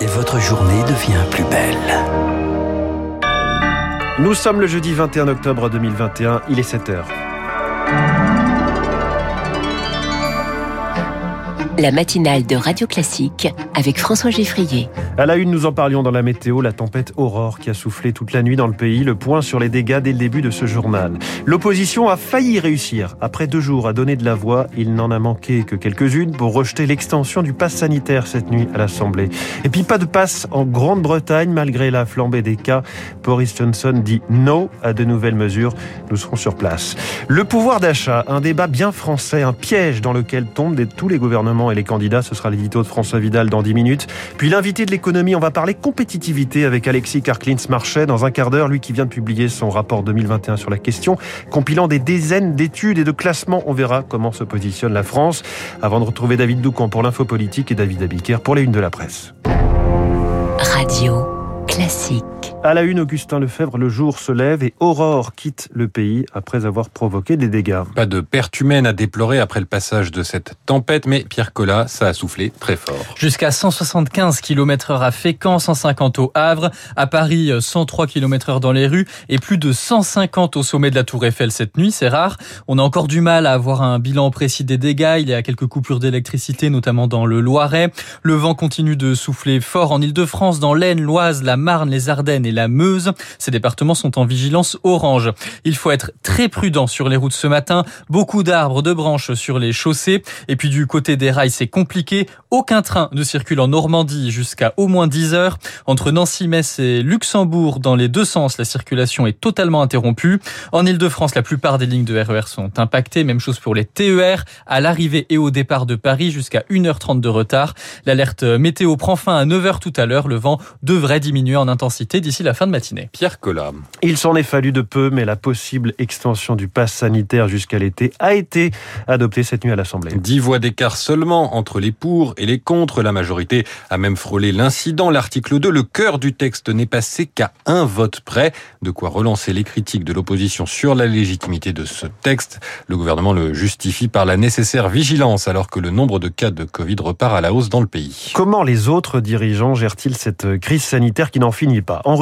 et votre journée devient plus belle. Nous sommes le jeudi 21 octobre 2021, il est 7 heures. La matinale de Radio Classique avec François Geffrier. À la une, nous en parlions dans la météo, la tempête Aurore qui a soufflé toute la nuit dans le pays. Le point sur les dégâts dès le début de ce journal. L'opposition a failli réussir. Après deux jours à donner de la voix, il n'en a manqué que quelques-unes pour rejeter l'extension du pass sanitaire cette nuit à l'Assemblée. Et puis pas de passe en Grande-Bretagne malgré la flambée des cas. Boris Johnson dit non à de nouvelles mesures. Nous serons sur place. Le pouvoir d'achat, un débat bien français, un piège dans lequel tombent tous les gouvernements et les candidats. Ce sera l'édito de François Vidal dans 10 minutes. Puis l'invité de l'économie, on va parler compétitivité avec Alexis Karklins-Marchais dans un quart d'heure, lui qui vient de publier son rapport 2021 sur la question, compilant des dizaines d'études et de classements. On verra comment se positionne la France. Avant de retrouver David Doucan pour l'info politique et David Abiker pour les unes de la presse. Radio classique. À la une, Augustin Lefebvre, le jour se lève et Aurore quitte le pays après avoir provoqué des dégâts. Pas de perte humaine à déplorer après le passage de cette tempête, mais Pierre Collat, ça a soufflé très fort. Jusqu'à 175 km heure à Fécamp, 150 au Havre, à Paris 103 km heure dans les rues et plus de 150 au sommet de la Tour Eiffel cette nuit, c'est rare. On a encore du mal à avoir un bilan précis des dégâts, il y a quelques coupures d'électricité, notamment dans le Loiret. Le vent continue de souffler fort en Ile-de-France, dans l'Aisne, l'Oise, la Marne, les Ardennes et la Meuse. Ces départements sont en vigilance orange. Il faut être très prudent sur les routes ce matin. Beaucoup d'arbres, de branches sur les chaussées. Et puis du côté des rails, c'est compliqué. Aucun train ne circule en Normandie jusqu'à au moins 10 heures. Entre Nancy, Metz et Luxembourg, dans les deux sens, la circulation est totalement interrompue. En Ile-de-France, la plupart des lignes de RER e sont impactées. Même chose pour les TER. À l'arrivée et au départ de Paris, jusqu'à 1h30 de retard. L'alerte météo prend fin à 9h tout à l'heure. Le vent devrait diminuer en intensité d'ici la fin de matinée. Pierre Collat. Il s'en est fallu de peu, mais la possible extension du pass sanitaire jusqu'à l'été a été adoptée cette nuit à l'Assemblée. Dix voix d'écart seulement entre les pour et les contre. La majorité a même frôlé l'incident. L'article 2, le cœur du texte n'est passé qu'à un vote près. De quoi relancer les critiques de l'opposition sur la légitimité de ce texte. Le gouvernement le justifie par la nécessaire vigilance alors que le nombre de cas de Covid repart à la hausse dans le pays. Comment les autres dirigeants gèrent-ils cette crise sanitaire qui n'en finit pas? En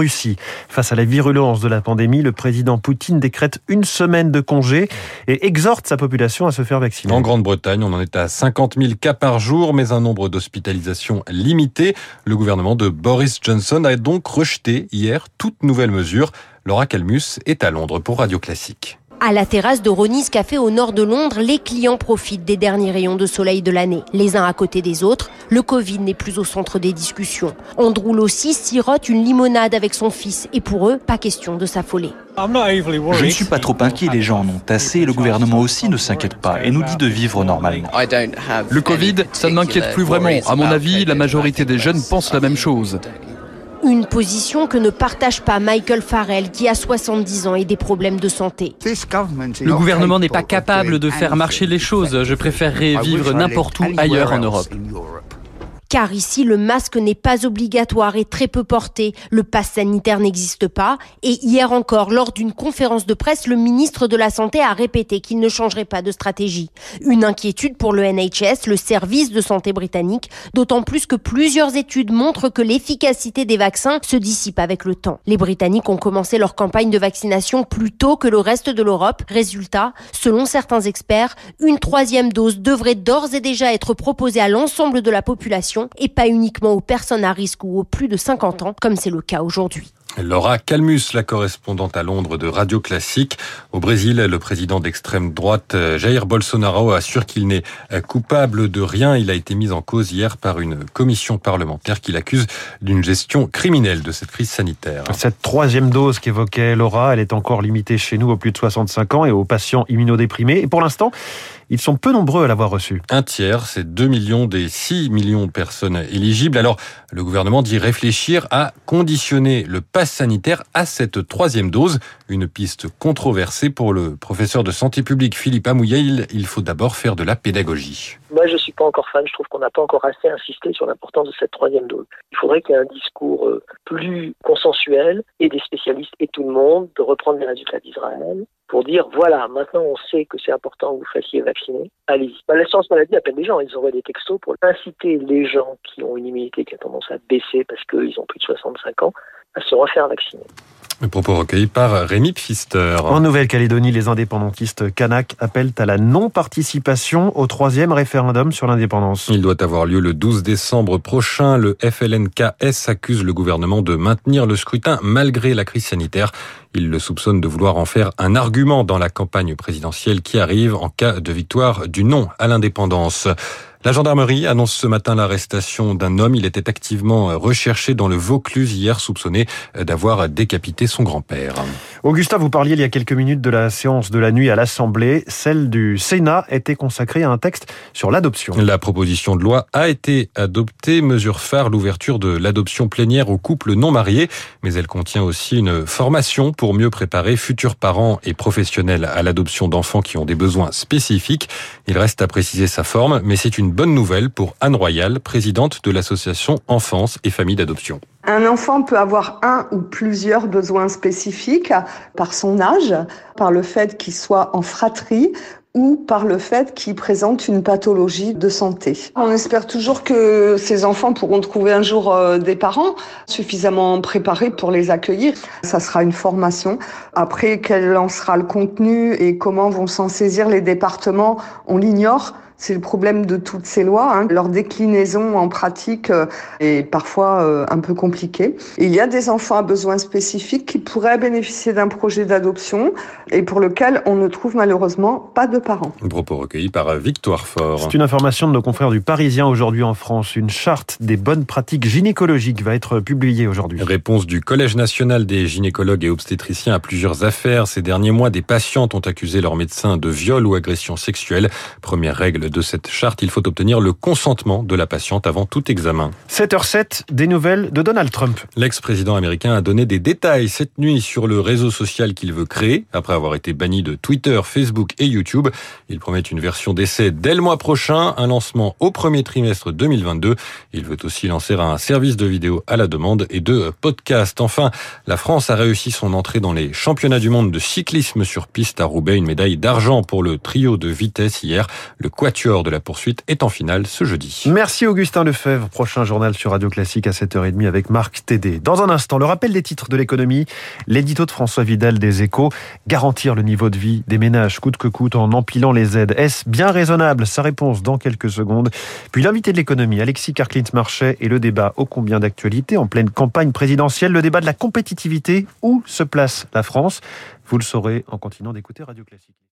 Face à la virulence de la pandémie, le président Poutine décrète une semaine de congé et exhorte sa population à se faire vacciner. En Grande-Bretagne, on en est à 50 000 cas par jour, mais un nombre d'hospitalisations limité. Le gouvernement de Boris Johnson a donc rejeté hier toute nouvelle mesure. Laura Calmus est à Londres pour Radio Classique. À la terrasse de Ronnie's Café au nord de Londres, les clients profitent des derniers rayons de soleil de l'année, les uns à côté des autres. Le Covid n'est plus au centre des discussions. Andrew aussi sirote une limonade avec son fils et pour eux, pas question de s'affoler. Je ne suis pas trop inquiet, les gens en ont assez et le gouvernement aussi ne s'inquiète pas et nous dit de vivre normalement. Le Covid, ça ne m'inquiète plus vraiment. À mon avis, la majorité des jeunes pensent la même chose. Une position que ne partage pas Michael Farrell, qui a 70 ans et des problèmes de santé. Le gouvernement n'est pas capable de faire marcher les choses. Je préférerais vivre n'importe où ailleurs en Europe car ici le masque n'est pas obligatoire et très peu porté, le pass sanitaire n'existe pas, et hier encore, lors d'une conférence de presse, le ministre de la Santé a répété qu'il ne changerait pas de stratégie. Une inquiétude pour le NHS, le service de santé britannique, d'autant plus que plusieurs études montrent que l'efficacité des vaccins se dissipe avec le temps. Les Britanniques ont commencé leur campagne de vaccination plus tôt que le reste de l'Europe. Résultat, selon certains experts, une troisième dose devrait d'ores et déjà être proposée à l'ensemble de la population et pas uniquement aux personnes à risque ou aux plus de 50 ans, comme c'est le cas aujourd'hui. Laura Calmus, la correspondante à Londres de Radio Classique. Au Brésil, le président d'extrême droite euh, Jair Bolsonaro assure qu'il n'est euh, coupable de rien. Il a été mis en cause hier par une commission parlementaire qui l'accuse d'une gestion criminelle de cette crise sanitaire. Cette troisième dose qu'évoquait Laura, elle est encore limitée chez nous aux plus de 65 ans et aux patients immunodéprimés. Et pour l'instant, ils sont peu nombreux à l'avoir reçu. Un tiers, c'est 2 millions des 6 millions de personnes éligibles. Alors, le gouvernement dit réfléchir à conditionner le pass sanitaire à cette troisième dose. Une piste controversée pour le professeur de santé publique Philippe Amouya. Il faut d'abord faire de la pédagogie. Moi, je suis pas encore fan. Je trouve qu'on n'a pas encore assez insisté sur l'importance de cette troisième dose. Il faudrait qu'il y ait un discours euh, plus consensuel et des spécialistes et tout le monde de reprendre les résultats d'Israël pour dire voilà, maintenant on sait que c'est important que vous fassiez vacciner, allez-y. Bah, L'assurance maladie appelle des gens, ils envoient des textos pour inciter les gens qui ont une immunité qui a tendance à baisser parce qu'ils ont plus de 65 ans à se refaire vacciner. Le propos recueilli par Rémi Pfister. En Nouvelle-Calédonie, les indépendantistes kanak appellent à la non-participation au troisième référendum sur l'indépendance. Il doit avoir lieu le 12 décembre prochain. Le FLNKS accuse le gouvernement de maintenir le scrutin malgré la crise sanitaire. Il le soupçonne de vouloir en faire un argument dans la campagne présidentielle qui arrive en cas de victoire du non à l'indépendance. La gendarmerie annonce ce matin l'arrestation d'un homme. Il était activement recherché dans le Vaucluse hier, soupçonné d'avoir décapité son grand-père. Augustin, vous parliez il y a quelques minutes de la séance de la nuit à l'Assemblée. Celle du Sénat était consacrée à un texte sur l'adoption. La proposition de loi a été adoptée. Mesure phare, l'ouverture de l'adoption plénière aux couples non mariés. Mais elle contient aussi une formation pour mieux préparer futurs parents et professionnels à l'adoption d'enfants qui ont des besoins spécifiques. Il reste à préciser sa forme, mais c'est une bonne nouvelle pour Anne Royal, présidente de l'association Enfance et Famille d'Adoption. Un enfant peut avoir un ou plusieurs besoins spécifiques par son âge, par le fait qu'il soit en fratrie ou par le fait qu'il présente une pathologie de santé. On espère toujours que ces enfants pourront trouver un jour des parents suffisamment préparés pour les accueillir. Ça sera une formation. Après, quel en sera le contenu et comment vont s'en saisir les départements, on l'ignore. C'est le problème de toutes ces lois. Hein. Leur déclinaison en pratique est parfois un peu compliquée. Il y a des enfants à besoins spécifiques qui pourraient bénéficier d'un projet d'adoption et pour lequel on ne trouve malheureusement pas de parents. Un propos recueilli par Victoire Fort. C'est une information de nos confrères du Parisien aujourd'hui en France. Une charte des bonnes pratiques gynécologiques va être publiée aujourd'hui. Réponse du Collège national des gynécologues et obstétriciens à plusieurs affaires. Ces derniers mois, des patientes ont accusé leur médecin de viol ou agression sexuelle. Première règle de cette charte, il faut obtenir le consentement de la patiente avant tout examen. 7h07, des nouvelles de Donald Trump. L'ex-président américain a donné des détails cette nuit sur le réseau social qu'il veut créer. Après avoir été banni de Twitter, Facebook et YouTube, il promet une version d'essai dès le mois prochain, un lancement au premier trimestre 2022. Il veut aussi lancer un service de vidéo à la demande et de podcast. Enfin, la France a réussi son entrée dans les championnats du monde de cyclisme sur piste à Roubaix, une médaille d'argent pour le trio de vitesse hier. Le quatuor de la poursuite est en finale ce jeudi. Merci Augustin Lefebvre. Prochain journal sur Radio Classique à 7h30 avec Marc Tédé. Dans un instant, le rappel des titres de l'économie, l'édito de François Vidal des Échos, garantir le niveau de vie des ménages coûte que coûte en empilant les aides. Est-ce bien raisonnable? Sa réponse dans quelques secondes. Puis l'invité de l'économie, Alexis Carclint-Marchais et le débat ô combien d'actualité en pleine campagne présidentielle, le débat de la compétitivité. Où se place la France? Vous le saurez en continuant d'écouter Radio Classique.